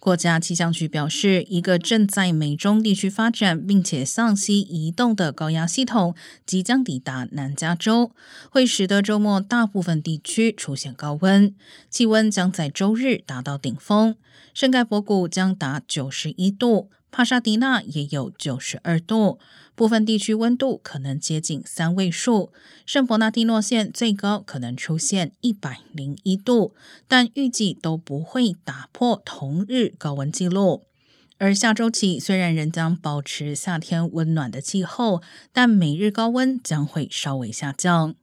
国家气象局表示，一个正在美中地区发展并且向西移动的高压系统即将抵达南加州，会使得周末大部分地区出现高温，气温将在周日达到顶峰，圣盖博谷将达九十一度。帕沙迪纳也有九十二度，部分地区温度可能接近三位数。圣伯纳蒂诺县最高可能出现一百零一度，但预计都不会打破同日高温纪录。而下周起，虽然仍将保持夏天温暖的气候，但每日高温将会稍微下降。